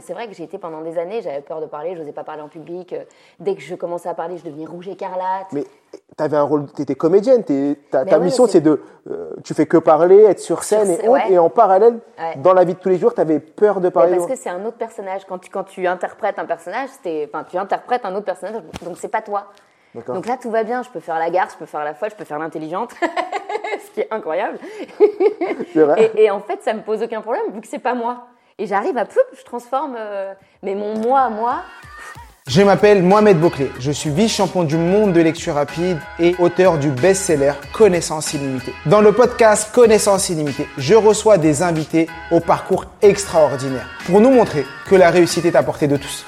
C'est vrai que j'ai été pendant des années, j'avais peur de parler, je n'osais pas parler en public. Dès que je commençais à parler, je devenais rouge écarlate. Mais tu avais un rôle, tu étais comédienne, ta, ta mission c'est de. Euh, tu fais que parler, être sur scène et, et en parallèle, dans la vie de tous les jours, tu avais peur de parler. parce que c'est un autre personnage. Quand tu, quand tu interprètes un personnage, enfin, tu interprètes un autre personnage, donc c'est pas toi. Donc là, tout va bien. Je peux faire la garce, je peux faire la folle, je peux faire l'intelligente, ce qui est incroyable. et, et, en fait, ça me pose aucun problème vu que c'est pas moi. Et j'arrive à peu, je transforme, euh, mais mon moi, moi. Je m'appelle Mohamed Bouclé, je suis vice-champion du monde de lecture rapide et auteur du best-seller Connaissance illimitée. Dans le podcast Connaissance illimitée, je reçois des invités au parcours extraordinaire pour nous montrer que la réussite est à portée de tous.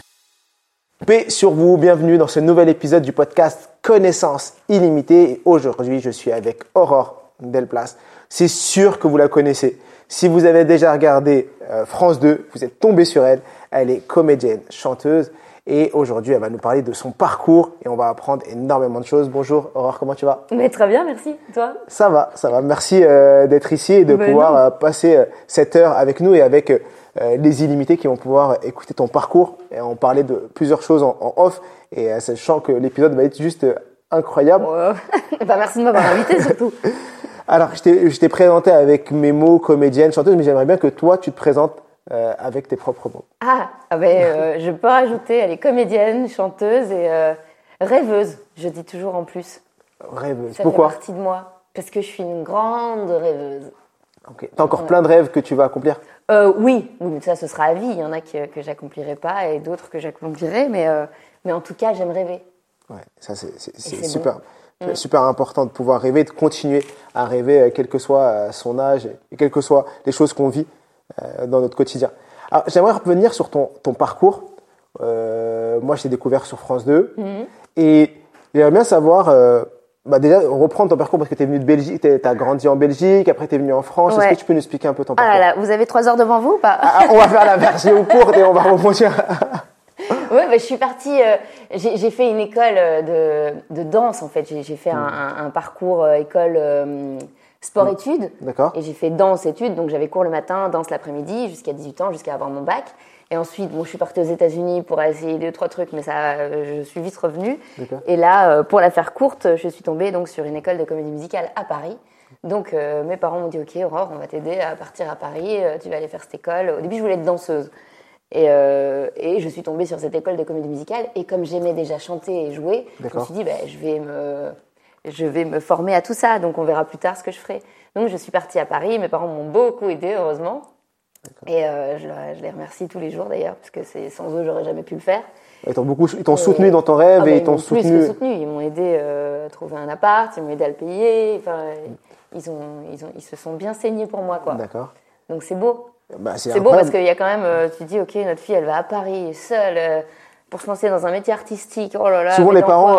Paix sur vous, bienvenue dans ce nouvel épisode du podcast Connaissance illimitée. aujourd'hui, je suis avec Aurore Delplace. C'est sûr que vous la connaissez. Si vous avez déjà regardé euh, France 2, vous êtes tombé sur elle. Elle est comédienne, chanteuse. Et aujourd'hui, elle va nous parler de son parcours et on va apprendre énormément de choses. Bonjour Aurore, comment tu vas? Mais Très bien, merci. Toi? Ça va, ça va. Merci euh, d'être ici et de ben pouvoir euh, passer cette heure avec nous et avec les illimités qui vont pouvoir écouter ton parcours et en parler de plusieurs choses en, off. Et sachant que l'épisode va être juste incroyable. bah, merci de m'avoir invité surtout. Alors, je t'ai présenté avec mes mots comédienne, chanteuse, mais j'aimerais bien que toi, tu te présentes euh, avec tes propres mots. Ah, ah ben, euh, je peux rajouter, elle est comédienne, chanteuse et euh, rêveuse, je dis toujours en plus. Rêveuse, ça pourquoi? fait partie de moi, parce que je suis une grande rêveuse. Ok. T'as encore plein de rêves que tu vas accomplir? Oui, oui, ça ce sera à vie. Il y en a que, que j'accomplirai pas et d'autres que j'accomplirai, mais, mais en tout cas, j'aime rêver. Ouais, ça c'est super. C'est super important de pouvoir rêver, de continuer à rêver, euh, quel que soit euh, son âge et quelles que soient les choses qu'on vit euh, dans notre quotidien. Alors, j'aimerais revenir sur ton, ton parcours. moi, je t'ai découvert sur France 2. Mhm. Et j'aimerais bien savoir, bah déjà, reprendre ton parcours parce que tu es venu de Belgique, tu as grandi en Belgique, après tu es venu en France. Est-ce que tu peux nous expliquer un peu ton parcours ah là là, Vous avez trois heures devant vous ou pas? Ah, On va faire la version courte et on va rebondir. Oui, bah, je suis partie. Euh, j'ai fait une école euh, de, de danse en fait. J'ai fait un, un, un, parcours euh, école sport-études. D'accord. Et j'ai fait danse-études. Donc j'avais cours le matin, danse l'après-midi, jusqu'à 18 ans, jusqu'à avoir mon bac. Et ensuite, bon, je suis partie aux États-Unis pour essayer deux trois trucs, mais ça, je suis vite revenue. Et là, pour la faire courte, je suis tombée donc sur une école de comédie musicale à Paris. Donc mes parents m'ont dit OK, Aurore, on va t'aider à partir à Paris. tu vas aller faire cette école. Au début, je voulais être danseuse. Et, euh, et, je suis tombée sur cette école de comédie musicale. Et comme j'aimais déjà chanter et jouer, je me suis dit, bah, je, vais me, je vais me former à tout ça. Donc on verra plus tard ce que je ferai. Donc je suis partie à Paris. Mes parents m'ont beaucoup aidé, heureusement. Et euh, je, les remercie tous les jours d'ailleurs, parce que sans eux, j'aurais jamais pu le faire. Ils t'ont beaucoup, ils t'ont soutenu dans ton rêve ah, bah, et ils t'ont soutenu. soutenu. Ils m'ont aidé euh, à trouver un appart, ils m'ont aidé à le payer. Enfin, ils ont, ils ont, ils se sont bien saignés pour moi, quoi. D'accord. Donc c'est beau. Bah, c'est beau parce qu'il y a quand même, euh, tu dis, ok, notre fille, elle va à Paris seule euh, pour se lancer dans un métier artistique. Oh là là. Souvent les parents,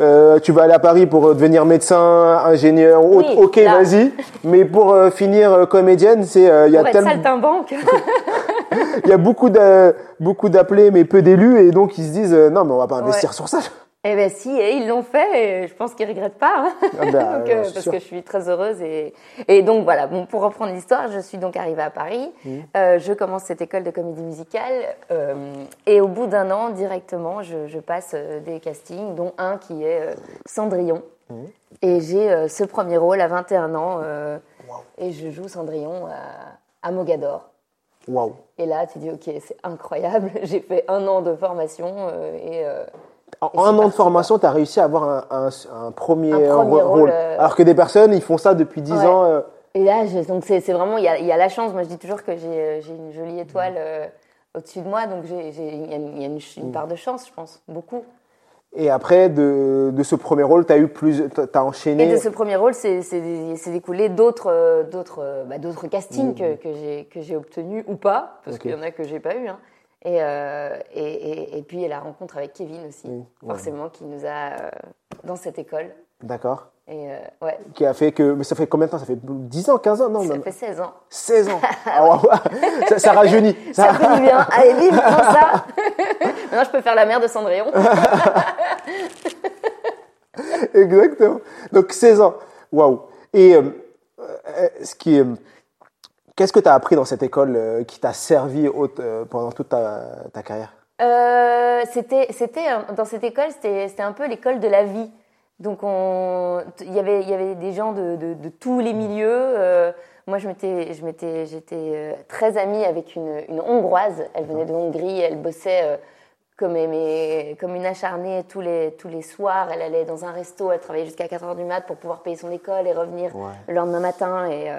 euh, tu vas aller à Paris pour devenir médecin, ingénieur, oui, ok, vas-y. Mais pour finir comédienne, c'est il y a tellement. Il y a beaucoup de beaucoup d'appelés mais peu d'élus et donc ils se disent non mais on va pas investir sur ça. Eh bien si, et ils l'ont fait, et je pense qu'ils regrettent pas, hein. ah ben, euh, parce que je suis très heureuse. Et, et donc voilà, bon, pour reprendre l'histoire, je suis donc arrivée à Paris, mmh. euh, je commence cette école de comédie musicale, euh, et au bout d'un an, directement, je, je, passe des castings, dont un qui est Cendrillon. Mmh. Et j'ai ce premier rôle à 21 ans, et je joue Cendrillon à, à Mogador. Wow. Et là, tu dis, ok, c'est incroyable, j'ai fait un an de formation, et en un an de formation, tu as réussi à avoir un, un, premier, rôle. Euh, Alors que des personnes, ils font ça depuis 10 ans. Euh. Et là, donc c'est vraiment, il y a, y a, la chance. Moi, je dis toujours que j'ai euh, une jolie étoile au-dessus de moi, donc il y a, une, une, mm. part de chance, je pense, beaucoup. Et après, de, de ce premier rôle, tu as eu plus, tu as enchaîné. Et de ce premier rôle, c'est découlé d'autres d'autres bah, castings mm. que, que j'ai obtenus ou pas, parce qu'il y en a que j'ai pas eu. Hein. Et, et, et, puis la rencontre avec Kevin aussi, forcément, qui nous a dans cette école. D'accord. Et ouais. Qui a fait que. Mais ça fait combien de temps? Ça fait 10 ans, 15 ans? Non, Ça fait 16 ans. 16 ans ah ça, ça, rajeunit. Ça, fait du bien. Allez, vive pour ça Maintenant, je peux faire la mère de Cendrillon. Exactement. Donc 16 ans. Waouh. Et euh, euh, ce qui est. Qu'est-ce que tu as appris dans cette école euh, qui t'a servi pendant toute ta, carrière? C'était, c'était dans cette école, c'était, un peu l'école de la vie. Donc il y avait, il y avait des gens de, de, tous les milieux. moi, je m'étais, je m'étais, j'étais très amie avec une, une hongroise. Elle venait de Hongrie. Elle bossait comme, comme une acharnée tous les, tous les soirs. Elle allait dans un resto, elle travaillait jusqu'à 4 heures du mat pour pouvoir payer son école et revenir le lendemain matin. Et,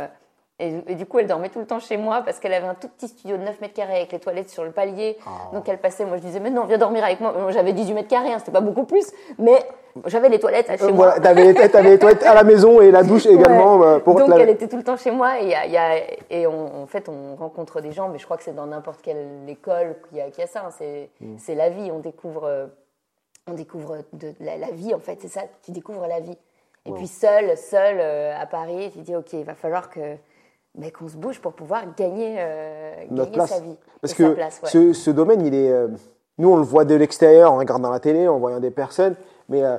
euh, et, du coup, elle dormait tout le temps chez moi parce qu'elle avait un tout petit studio de 9 mètres carrés avec les toilettes sur le palier. Ah. Donc elle passait, moi je disais, mais non, viens dormir avec moi. J'avais 18 mètres carrés, hein, c'était pas beaucoup plus. Mais j'avais les toilettes chez euh, moi. T'avais, les toilettes à la maison et la douche également. Euh, pour Donc elle était tout le temps chez moi et, y a, et on, en fait on rencontre des gens, mais je crois que c'est dans n'importe quelle école qu'il y a, y a ça. Hein. C'est, mm. c'est la vie, on découvre, euh, on découvre de, la, vie en fait, c'est ça, tu découvres la vie. Et puis seul, seul à Paris, tu dis ok, il va falloir que mais qu'on se bouge pour pouvoir gagner, gagner sa vie. Parce que ce, ce, domaine, il est, nous on le voit de l'extérieur en regardant la télé, en voyant des personnes, mais euh,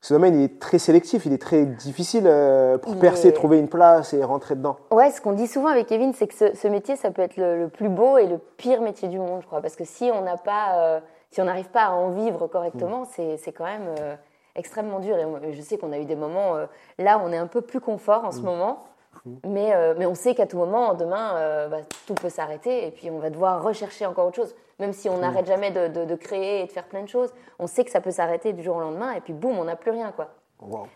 ce domaine, il est très sélectif, il est très difficile euh, pour percer, trouver une place et rentrer dedans. Ouais, ce qu'on dit souvent avec Kevin, c'est que ce, métier, ça peut être le, plus beau et le pire métier du monde, je crois. Parce que si on n'a pas, euh, si on n'arrive pas à en vivre correctement, mm. c'est quand même extrêmement dur. Et je sais qu'on a eu des moments, là, on est un peu plus confort en ce mm. moment. Mm. Mais, mais on sait qu'à tout moment, demain, bah, tout peut s'arrêter et puis on va devoir rechercher encore autre chose même si on n'arrête jamais de, créer et de faire plein de choses, on sait que ça peut s'arrêter du jour au lendemain et puis boum, on n'a plus rien. quoi.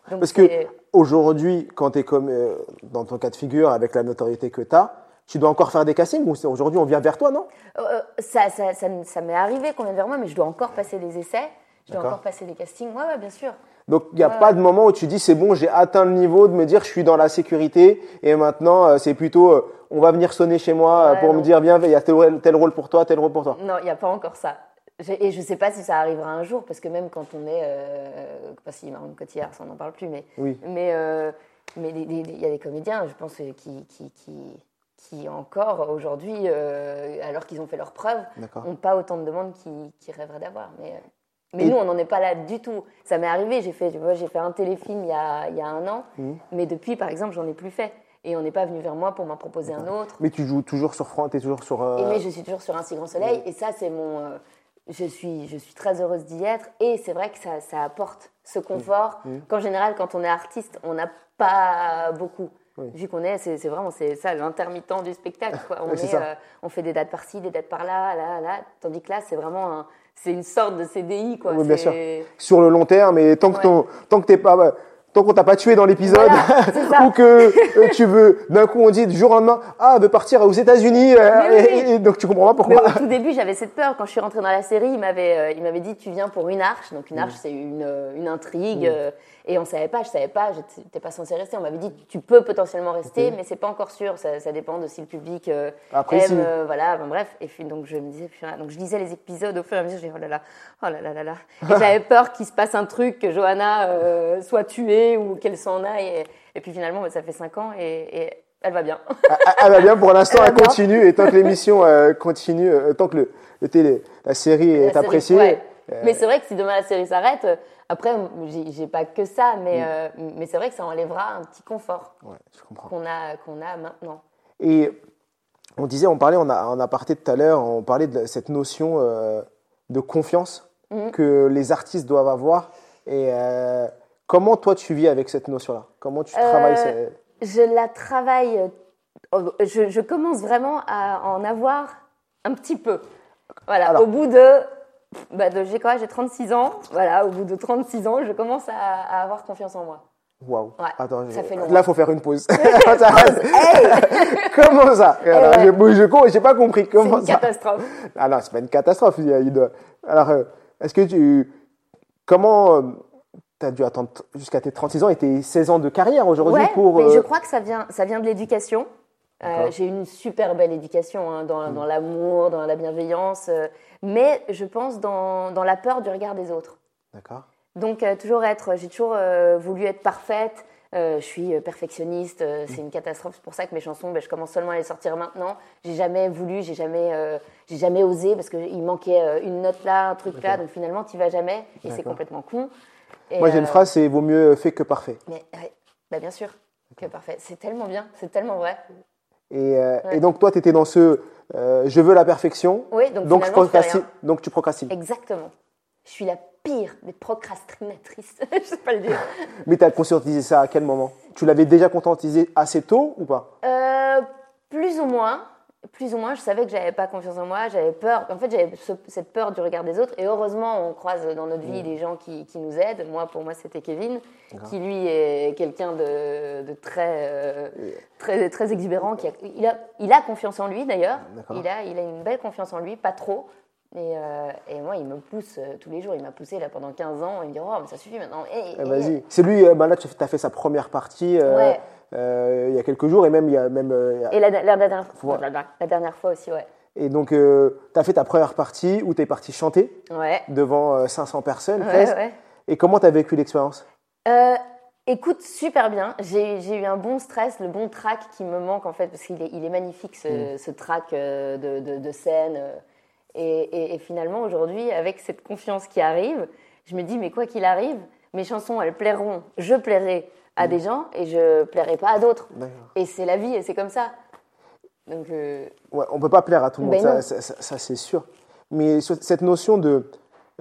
Parce que aujourd'hui, quand tu es comme euh, dans ton cas de figure, avec la notoriété que tu as, tu dois encore faire des castings ou aujourd'hui on vient vers toi, non? Euh, euh, Ça, ça, ça, m'est arrivé qu'on vienne vers moi, mais je dois encore passer des essais, je dois encore passer des castings. Ouais, ouais bien sûr. Donc il n'y a pas de moment où tu dis c'est bon, j'ai atteint le niveau de me dire je suis dans la sécurité et maintenant c'est plutôt on va venir sonner chez moi pour me dire viens, il y a tel, rôle pour toi, tel rôle pour toi. Non, il n'y a pas encore ça. Et je ne sais pas si ça arrivera un jour, parce que même quand on est. Euh, pas si Marine Cotillard, ça on n'en parle plus, mais. Oui. Mais euh, mais il y a des comédiens, je pense, qui, qui, qui, qui encore aujourd'hui, euh, alors qu'ils ont fait leurs preuves, n'ont pas autant de demandes qu'ils rêveraient d'avoir. Mais, euh, mais nous, on n'en est pas là du tout. Ça m'est arrivé, j'ai fait, j'ai fait un téléfilm il y a, il y a un an, mmh. mais depuis, par exemple, j'en ai plus fait et on n'est pas venu vers moi pour m'en proposer un autre. Mais tu joues toujours sur France, tu es toujours sur. Et mais je suis toujours sur Un si grand soleil, et ça, c'est mon. Euh, je, suis, je suis très heureuse d'y être, et c'est vrai que ça, ça, apporte ce confort qu'en général, quand on est artiste, on n'a pas beaucoup. Vu qu'on est, c'est vraiment c'est ça l'intermittent du spectacle. Quoi. On, est, euh, on fait des dates par-ci, des dates par-là, là, là. Tandis que là, c'est vraiment c'est une sorte de CDI. Quoi. Oui, bien sûr. Sur le long terme, et tant que, tant que t'es pas tant qu'on t'a pas tué dans l'épisode, ou que euh, tu veux, d'un coup on dit du jour au lendemain, ah, veut partir aux États-Unis, euh, et, donc tu comprends pas pourquoi. au tout début, j'avais cette peur. Quand je suis rentrée dans la série, il m'avait, euh, il m'avait dit, tu viens pour une arche. Donc une arche, mm. c'est une, une intrigue. Mm. Et on savait pas, je savais pas, j'étais pas censée rester. On m'avait dit, tu peux potentiellement rester, mais c'est pas encore sûr. Ça, ça, dépend de si le public aime, voilà, bref. Et puis, donc je me disais, donc je lisais les épisodes au fur et à mesure. Je disais, oh là là, oh là là là là. Et j'avais peur qu'il se passe un truc, que Johanna soit tuée ou qu'elle s'en aille. Et, puis finalement, bah, ça fait cinq ans et, elle va bien. elle, va bien pour l'instant, elle, continue. Et tant que l'émission continue, tant que le, le télé, la série est appréciée. Mais c'est vrai que si demain la série s'arrête, après, j'ai pas que ça, mais, mm. euh, mais c'est vrai que ça enlèvera un petit confort qu'on a, qu'on a maintenant. Et on disait, on parlait, on a, on a parlé tout à l'heure, on parlait de cette notion euh, de confiance mm. que les artistes doivent avoir. Et euh, comment toi tu vis avec cette notion-là? Comment tu travailles Je la travaille. Je, je, commence vraiment à en avoir un petit peu. Voilà, au bout de bah, j'ai quoi? J'ai 36 ans. Voilà, au bout de 36 ans, je commence à, avoir confiance en moi. Waouh. Ouais, Attends, ça fait là, faut faire une pause. comment ça? Eh Je n'ai pas compris. Comment C'est une catastrophe. Ah non, c'est pas une catastrophe. Alors, euh, est-ce que tu. Comment. Euh, tu as dû attendre jusqu'à tes 36 ans et tes 16 ans de carrière aujourd'hui ouais, pour. Mais je euh, crois que ça vient, ça vient de l'éducation. j'ai une super belle éducation hein, dans, dans l'amour, dans la bienveillance, mais je pense dans, dans, la peur du regard des autres. D'accord. Donc toujours être, j'ai toujours voulu être parfaite, euh, je suis euh, perfectionniste, euh, c'est une catastrophe. C'est pour ça que mes chansons, ben, je commence seulement à les sortir maintenant. J'ai jamais voulu, j'ai jamais, j'ai jamais osé parce qu'il manquait une note là, un truc là. Donc finalement, tu vas jamais et c'est complètement con. Moi, j'ai une phrase, c'est vaut mieux fait que parfait. Mais bah, bien sûr, que parfait. C'est tellement bien, c'est tellement vrai. Et, et donc toi, tu étais dans ce je veux la perfection. Oui, donc, donc, donc tu procrastines. Exactement. Je suis la pire des procrastinatrices. je sais pas le dire. Mais tu as conscientisé ça à quel moment? Tu l'avais déjà conscientisé assez tôt ou pas? Euh, Plus ou moins. Plus ou moins, je savais que j'avais pas confiance en moi, j'avais peur. En fait, j'avais cette peur du regard des autres. Et heureusement, on croise dans notre vie mm. des gens qui, qui, nous aident. Moi, pour moi, c'était Kevin, qui lui est quelqu'un de, de, très, euh, très, très exubérant. Qui a, il, a, il a confiance en lui d'ailleurs. Il a, il a une belle confiance en lui, pas trop. Et, euh, et, moi, il me pousse euh, tous les jours. Il m'a poussé là pendant 15 ans. Il me dit Oh, mais ça suffit maintenant. Eh, Vas-y. C'est lui, euh, bah, là, tu as fait sa première partie il y a quelques jours et même. Il y a même et la, la, dernière fois. La, dernière fois aussi, ouais. Et donc, tu as fait ta première partie où tu es parti chanter devant 500 personnes. Et comment tu as vécu l'expérience? Écoute, super bien. J'ai eu un bon stress, le bon track qui me manque en fait, parce qu'il est, il est magnifique ce, mm. ce track de, de, de scène. Et, finalement, aujourd'hui, avec cette confiance qui arrive, je me dis, mais quoi qu'il arrive, mes chansons, elles plairont. Je plairai à des gens et je plairai pas à d'autres. Et c'est la vie et c'est comme ça. Donc, euh... ouais, on peut pas plaire à tout le monde, ben ça, c'est sûr. Mais cette notion de.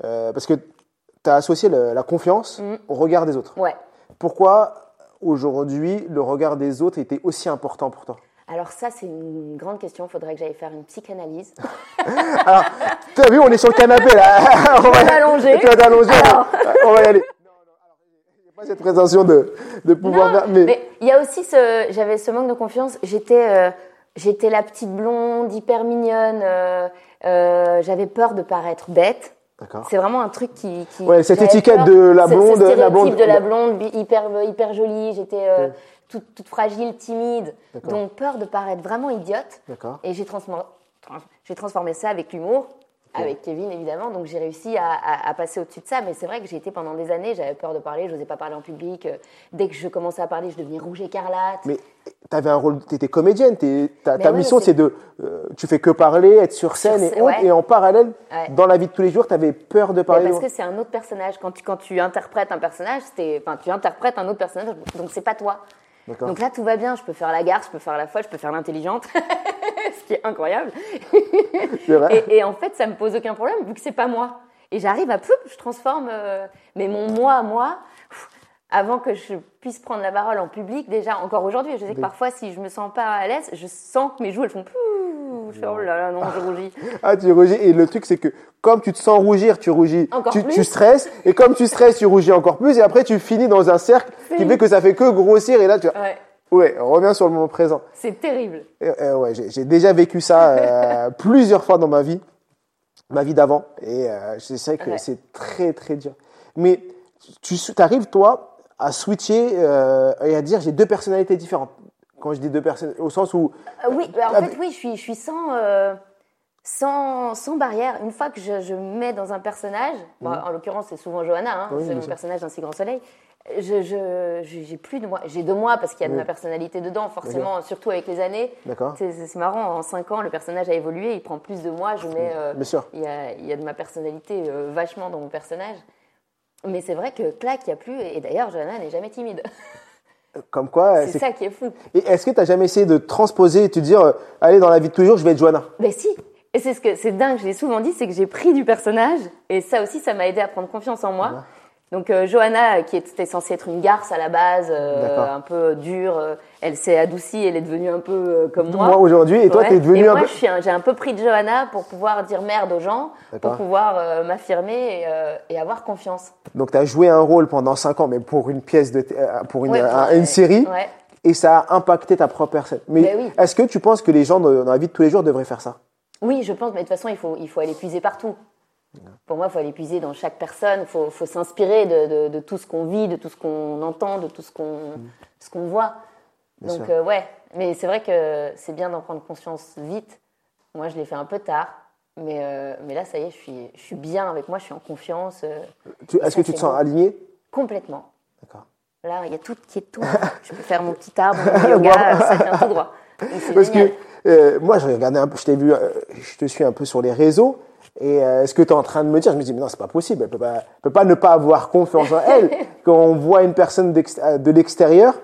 Euh, parce que tu as associé la confiance mm. au regard des autres. Ouais. Pourquoi aujourd'hui le regard des autres était aussi important pour toi? Alors ça, c'est une grande question. Il faudrait que j'aille faire une psychanalyse. Alors, tu as vu, on est sur le canapé là. on va t'allonger. Tu vas t'allonger. On va y aller. Non, non, a pas cette prétention de, de pouvoir faire. Mais il y a aussi ce, j'avais ce manque de confiance. J'étais, euh, j'étais la petite blonde, hyper mignonne. Euh, euh, j'avais peur de paraître bête. C'est vraiment un truc qui. qui ouais, cette étiquette de la blonde, la blonde, de la blonde hyper hyper jolie. J'étais euh, toute, toute, fragile, timide, donc peur de paraître vraiment idiote. Et j'ai transformé, transformé ça avec l'humour avec Kevin évidemment. Donc j'ai réussi à, passer au-dessus de ça. Mais c'est vrai que j'ai été pendant des années, j'avais peur de parler, je n'osais pas parler en public. Euh, dès que je commençais à parler, je devenais rouge écarlate. Mais tu avais un rôle, tu étais comédienne. ta, mission, c'est de. Euh, tu fais que parler, être sur scène et, et en parallèle, dans la vie de tous les jours, tu avais peur de parler. parce que c'est un autre personnage. Quand tu, quand tu interprètes un personnage, enfin, tu interprètes un autre personnage, donc c'est pas toi. Donc là, tout va bien. Je peux faire la garce, je peux faire la folle, je peux faire l'intelligente, ce qui est incroyable. Et, en fait, ça me pose aucun problème vu que c'est pas moi. Et j'arrive à peu, je transforme. Euh, mais mon moi, moi, avant que je puisse prendre la parole en public, déjà, encore aujourd'hui, je sais que parfois, si je me sens pas à l'aise, je sens que mes joues, elles font je fais, oh là là, non, je rougis. ah, tu rougis. Et le truc, c'est que comme tu te sens rougir, tu rougis, tu, tu, stresses. Et comme tu stresses, tu rougis encore plus. Et après, tu finis dans un cercle qui fait que ça fait que grossir. Et là, tu ouais. Ouais, on revient sur le moment présent. C'est terrible. ouais, j'ai déjà vécu ça euh, plusieurs fois dans ma vie, ma vie d'avant. Et euh, je sais que c'est très, très dur. Mais tu arrives, toi, à switcher euh, et à dire j'ai deux personnalités différentes. Quand je dis deux personnes, au sens où. Euh, oui, bah, en fait, oui, je suis, je suis sans, sans, sans, barrière. Une fois que je, je mets dans un personnage, mhm. en l'occurrence, c'est souvent Johanna, hein, c'est mon personnage d'un si grand soleil. Je, je, j'ai plus de moi. J'ai de moi parce qu'il y a de ma personnalité dedans, forcément, surtout avec les années. D'accord. C'est, marrant, en 5 ans, le personnage a évolué, il prend plus de moi. Je mets. Bien sûr. Il y, a, il y a de ma personnalité vachement dans mon personnage. Mais c'est vrai que clac, il n'y a plus. Et d'ailleurs, Johanna n'est jamais timide. Comme quoi. C'est ça qui est fou. Et est-ce que tu n'as jamais essayé de transposer et te dire, euh, allez, dans la vie de tous les jours, je vais être Johanna? Ben si. Et c'est ce que c'est dingue, je l'ai souvent dit, c'est que j'ai pris du personnage. Et ça aussi, ça m'a aidé à prendre confiance en moi. Donc euh, Johanna, qui était censée être une garce à la base, euh, un peu dure, euh, elle s'est adoucie, elle est devenue un peu comme moi. Moi aujourd'hui, et toi tu es devenue un moi, j'ai un peu pris de Johanna pour pouvoir dire merde aux gens, pour pouvoir m'affirmer et, et, avoir confiance. Donc tu as joué un rôle pendant 5 ans, mais pour une pièce de, pour une, une série. Et ça a impacté ta propre personne. Mais ben est-ce que tu penses que les gens dans la vie de tous les jours devraient faire ça? Oui, je pense, mais de toute façon, il faut, il faut aller puiser partout. Pour moi, il faut aller puiser dans chaque personne, il faut, faut s'inspirer de, de, tout ce qu'on vit, de tout ce qu'on entend, de tout ce qu'on mm. ce qu'on voit. Donc, euh, ouais, Mais c'est vrai que c'est bien d'en prendre conscience vite. Moi, je l'ai fait un peu tard. Mais, euh, mais là, ça y est, je suis, je suis bien avec moi, je suis en confiance. euh, Est-ce que tu te sens aligné? Complètement. D'accord. Là, il y a tout qui est tout. je peux faire mon petit arbre, mon yoga, ça vient tout droit. Parce génial. que euh, moi, je regardais un peu, je t'ai vu, euh, je te suis un peu sur les réseaux. Et euh, ce que tu es en train de me dire, je me dis, mais non, c'est pas possible. Elle peut pas, peut pas ne pas avoir confiance en elle. Quand on voit une personne euh, de l'extérieur,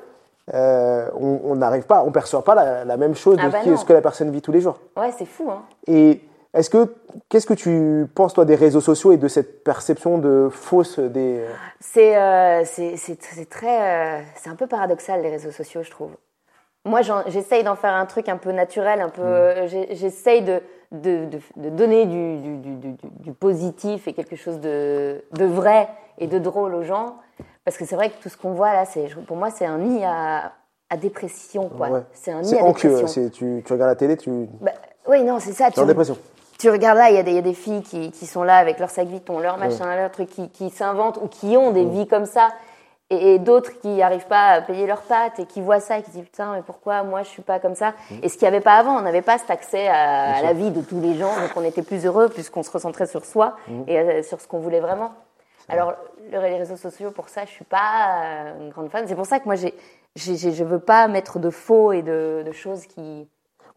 euh, on n'arrive pas, on perçoit pas la, la même chose Ah de bah qui- non. ce que la personne vit tous les jours. Ouais, c'est fou, hein. Et est-ce que, qu'est-ce que tu penses toi des réseaux sociaux et de cette perception de fausse des C'est euh, c'est- c'est- c'est très. euh, c'est un peu paradoxal, les réseaux sociaux, je trouve. Moi, j'essaye d'en faire un truc un peu naturel, un peu. euh, j'ai- J'essaye de, de, de, de donner du, du, du, positif et quelque chose de, de vrai et de drôle aux gens. Parce que c'est vrai que tout ce qu'on voit là, c'est- pour moi, c'est un nid à, à dépression, quoi. Ouais. C'est un nid C'est à dépression. C'est tu, tu regardes la télé, tu Bah, oui, non, c'est ça. es en dépression. Tu regardes là, il y, a des- il y a des filles qui, qui sont là avec leur sac Vuitton, leur machin, leur truc, qui, qui s'inventent ou qui ont des vies comme ça. Et, d'autres qui n'arrivent pas à payer leurs pâtes et qui voient ça et qui se disent putain, mais pourquoi moi je suis pas comme ça Et ce qu'il n'y avait pas avant, on n'avait pas cet accès à, à la vie de tous les gens, donc on était plus heureux puisqu'on se recentrait sur soi et euh, sur ce qu'on voulait vraiment. Alors, le- les réseaux sociaux, pour ça, je suis pas euh, une grande fan. C'est pour ça que moi, j'ai, j'ai, je veux pas mettre de faux et de, de choses qui,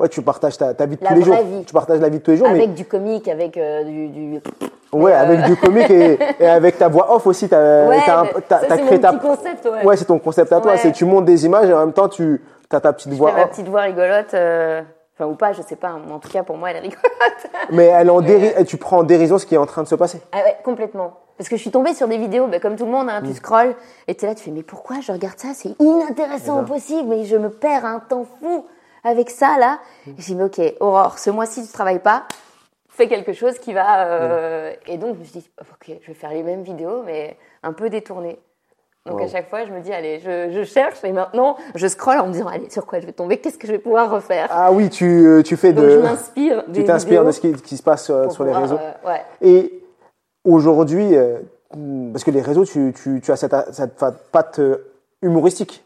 Ouais, tu partages ta, ta vie de La tous les jours. vie. Tu partages la vie de tous les jours, avec mais du comique, avec euh, du, du- ouais, euh, avec du comique et, et avec ta voix off aussi. T'as, Ouais, t'as t'as- ça, t'as c'est créé mon ta. petit concept, ouais. Ouais, c'est ton concept à toi. Ouais. C'est tu montes des images et en même temps tu as ta petite Je voix fais ma off. petite voix rigolote, euh, enfin ou pas, je sais pas. mais En tout cas, pour moi, elle est rigolote. Mais elle en déri- et tu prends en dérision ce qui est en train de se passer. ah ouais, complètement. Parce que je suis tombée sur des vidéos, bah, comme tout le monde, Mm. hein, tu scrolles et t'es là, tu fais mais pourquoi je regarde ça? C'est inintéressant au possible, mais je me perds un temps fou avec ça là. Mm. J'ai dit mais ok, Aurore, ce mois-ci tu travailles pas, fais quelque chose qui va. euh, Mm. Et donc je me suis dit ok, je vais faire les mêmes vidéos, mais un peu détournées. Donc Wow. à chaque fois, je me dis allez, je, je cherche et maintenant je scrolle en me disant allez sur quoi je vais tomber, qu'est-ce que je vais pouvoir refaire? Ah oui, tu, euh, tu fais Donc de. je m'inspire. Tu t'inspires de ce qui, qui se passe euh, sur les réseaux. euh, ouais. Et aujourd'hui, euh, parce que les réseaux, tu, tu, tu as cette, cette patte humoristique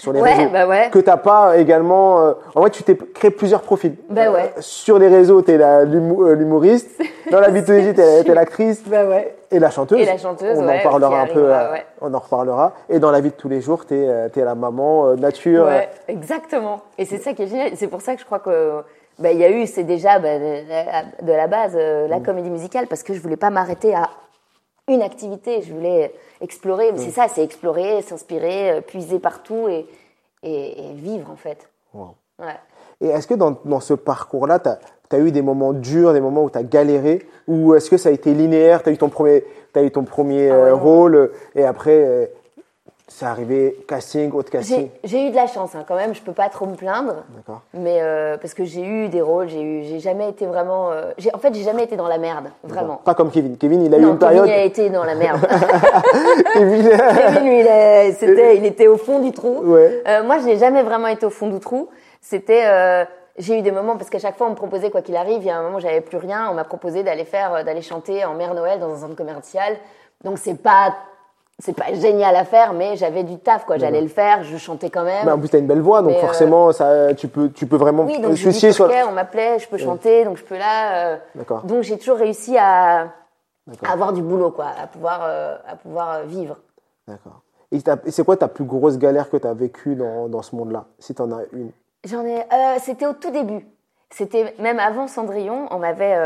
sur les Ouais, réseaux. bah ouais. Que tu n'as pas également. euh, en vrai, tu t'es créé plusieurs profils. Bah ouais. Euh, sur les réseaux, tu es l'humoriste. Dans la vie de tous les jours, tu es l'actrice Bah ouais. et la chanteuse. Et la chanteuse, On en parlera un peu. euh. On en reparlera. Et dans la vie de tous les jours, tu es, la maman euh, nature. Ouais, exactement. Et c'est ça qui est génial. C'est pour ça que je crois que bah, il y a eu, c'est déjà bah, de, la base euh, Mm. la comédie musicale parce que je voulais pas m'arrêter à une activité. Je voulais explorer. Mais Mm. c'est ça, c'est explorer, s'inspirer, euh, puiser partout et, et, et vivre en fait. Wow. Ouais. Et est-ce que dans, dans ce parcours-là, tu as, eu des moments durs, des moments où tu as galéré Ou est-ce que ça a été linéaire Tu as eu ton premier, eu ton premier Ah euh, rôle et après, euh, c'est arrivé casting, autre casting J'ai eu de la chance hein, quand même. Je peux pas trop me plaindre. D'accord. Mais euh, parce que j'ai eu des rôles, j'ai eu, j'ai jamais été vraiment. euh, j'ai- en fait, j'ai jamais été dans la merde, vraiment. Pas comme Kevin. Kevin, il a eu une Kevin période. a été dans la merde. Kevin, Kevin, lui, il, est- c'était, il était au fond du trou. Ouais. Euh, moi, je n'ai jamais vraiment été au fond du trou. C'était, euh, j'ai eu des moments parce qu'à chaque fois, on me proposait quoi qu'il arrive. Il y a un moment, j'avais plus rien. On m'a proposé d'aller faire, euh, d'aller chanter en Mère Noël dans un centre commercial. Donc c'est pas, c'est pas génial à faire, mais j'avais du taf quoi. J'allais le faire. Je chantais quand même. Mais en plus, tu as une belle voix, donc Mais, euh, forcément, ça, tu, peux, tu peux vraiment oui, donc je sur. ok, on m'appelait, je peux chanter, donc je peux là. euh, D'accord. donc j'ai toujours réussi à, à avoir du boulot quoi, à pouvoir, euh, à pouvoir vivre. D'accord. Et t'as- c'est quoi ta plus grosse galère que tu as vécue dans, dans ce monde-là Si tu en as une? J'en ai. c'était au tout début. C'était même avant Cendrillon, on m'avait,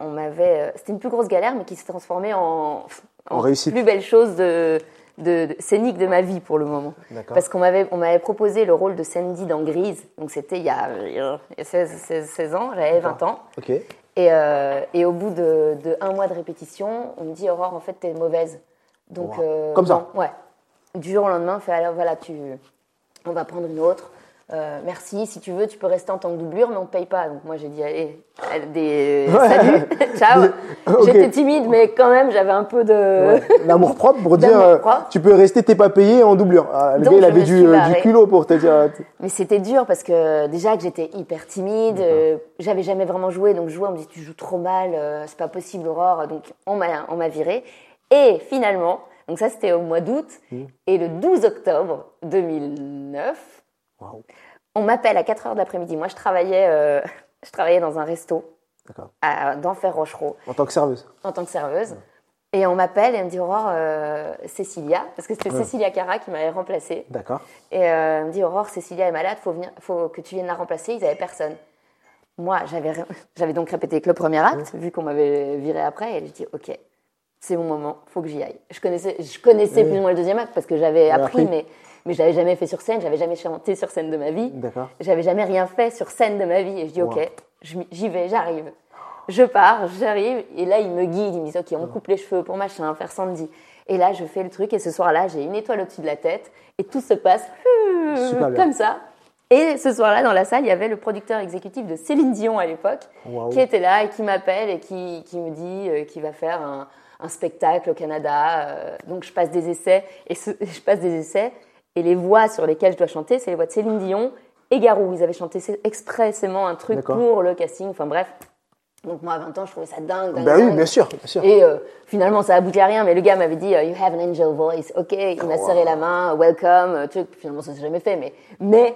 on m'avait. c'était une plus grosse galère, mais qui s'est transformée en, En réussite. plus belle chose de, de, de- scénique de ma vie pour le moment. Parce qu'on m'avait, on m'avait proposé le rôle de Sandy dans Grise. Donc c'était il y a, il y a 16, 16, 16 ans, j'avais 20 ans. Et, euh, et au bout de, de un mois de répétition, on me dit Aurore, en fait, t'es mauvaise. Donc, Wow. euh, Comme ça Ouais. Du jour au lendemain, on fait alors voilà, tu, on va prendre une autre. Euh, merci, si tu veux, tu peux rester en tant que doublure, mais on ne paye pas. Donc moi j'ai dit allez, des Ouais. salut, ciao. J'étais timide, mais quand même j'avais un peu de. Ouais. L'amour propre pour dire euh, tu peux rester, t'es pas payé en doublure. Ah, le Donc, gars, il je avait du, euh, culot pour te dire. euh, Mais c'était dur parce que déjà que j'étais hyper timide, euh, j'avais jamais vraiment joué, donc jouer, on me dit tu joues trop mal, euh, c'est pas possible Aurore, donc on m'a on m'a viré. Et finalement, donc ça c'était au mois d'août, Mmh. et le 12 octobre 2009, On m'appelle à 4 heures d'après-midi. Moi, je travaillais, euh, je travaillais dans un resto d'Enfer Rochereau En tant que serveuse. en tant que serveuse. Et on m'appelle et on me dit Aurore, euh, Cécilia, parce que c'était Cécilia Cara qui m'avait remplacée. D'accord. Et euh, elle me dit Aurore, Cécilia est malade, faut venir, faut que tu viennes la remplacer. Ils n'avaient personne. Moi, j'avais, donc répété que le premier acte, vu qu'on m'avait viré après, et je dis ok, c'est mon moment, faut que j'y aille. Je connaissais, je connaissais plus ou moins le deuxième acte parce que j'avais appris, appris. Mais mais j'avais jamais fait sur scène, j'avais jamais chanté sur scène de ma vie. D'accord. J'avais jamais rien fait sur scène de ma vie et je dis Wow. ok, je j'y vais, j'arrive. Je pars, j'arrive et là ils me guident, ils me disent ok on coupe les cheveux pour machin, faire Sandy. Et là je fais le truc et ce soir-là j'ai une étoile au-dessus de la tête et tout se passe Super bien. comme ça. Et ce soir-là dans la salle il y avait le producteur exécutif de Céline Dion à l'époque Wow. qui était là et qui m'appelle et qui, qui me dit euh, qu'il va faire un, un spectacle au Canada. euh, donc je passe des essais et ce- je passe des essais et les voix sur lesquelles je dois chanter, c'est les voix de Céline Dion et Garou. Ils avaient chanté expressément un truc pour le casting. Enfin bref. Donc moi à 20 ans, je trouvais ça dingue. dingue, Ben oui, dingue. bien sûr, bien sûr. Et euh, finalement, ça aboutit à rien. Mais le gars m'avait dit, euh, You have an angel voice. Ok, il m'a serré la main, welcome. euh, Truc. Finalement, ça s'est jamais fait. Mais, mais,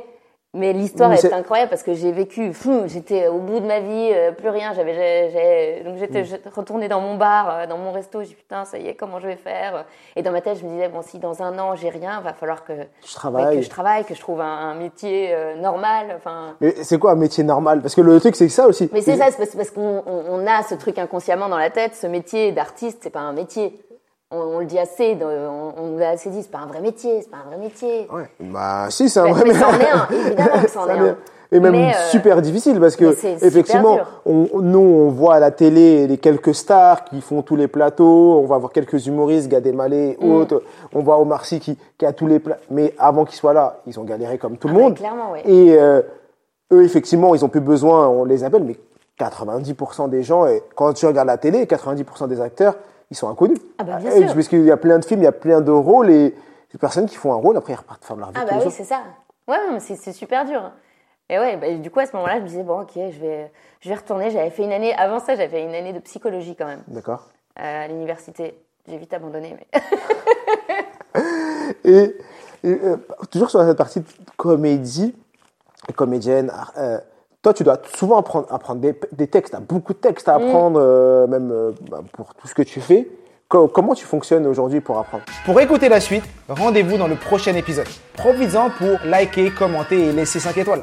mais l'histoire est incroyable parce que j'ai vécu. fou, J'étais au bout de ma vie, euh, plus rien. J'avais, donc j'étais j'étais retournée dans mon bar, euh, dans mon resto. J'ai putain, ça y est, comment je vais faire Et dans ma tête, je me disais bon, si dans un an j'ai rien, va falloir que Je travaille. que je travaille, que je trouve un, un métier euh, normal. Enfin. Mais c'est quoi un métier normal? Parce que le truc, c'est que ça aussi. Mais c'est ça, c'est parce, parce qu'on on, on a ce truc inconsciemment dans la tête, ce métier d'artiste, c'est pas un métier. On, on le dit assez, on, on nous l'a assez dit, c'est pas un vrai métier, c'est pas un vrai métier. Ouais. Bah si, c'est un Mais- vrai mais c'en est un, évidemment que c'en est un. Et même Mais, euh, super difficile parce que effectivement, on, nous on voit à la télé les quelques stars qui font tous les plateaux, on va voir quelques humoristes, Gad Elmaleh, Mm. autres, on voit Omar Sy qui, qui a tous les plats. Mais avant qu'ils soient là, ils ont galéré comme tout le Ah, monde. clairement, ouais. Et euh, eux, effectivement, ils ont plus besoin, on les appelle, mais 90% des gens, et quand tu regardes la télé, 90% des acteurs, ils sont inconnus. Ah bah, bien sûr. Parce qu'il y a plein de films, il y a plein de rôles, et ces personnes qui font un rôle, après ils repartent faire leur vie Ah bah oui, c'est ça. Ouais, c'est c'est super dur. Et ouais, bah, du coup, à ce moment-là, je me disais, bon, ok, je vais, je vais retourner. J'avais fait une année, avant ça, j'avais fait une année de psychologie quand même, D'accord euh, à l'université. J'ai vite abandonné, mais. Et, et, euh, toujours sur cette partie de comédie, comédienne, euh, toi, tu dois souvent apprendre, apprendre des, des textes, tu as beaucoup de textes à Mm. apprendre, euh, même euh, bah, pour tout ce que tu fais. Co- comment tu fonctionnes aujourd'hui pour apprendre? Pour écouter la suite, rendez-vous dans le prochain épisode. Profites-en pour liker, commenter et laisser 5 étoiles.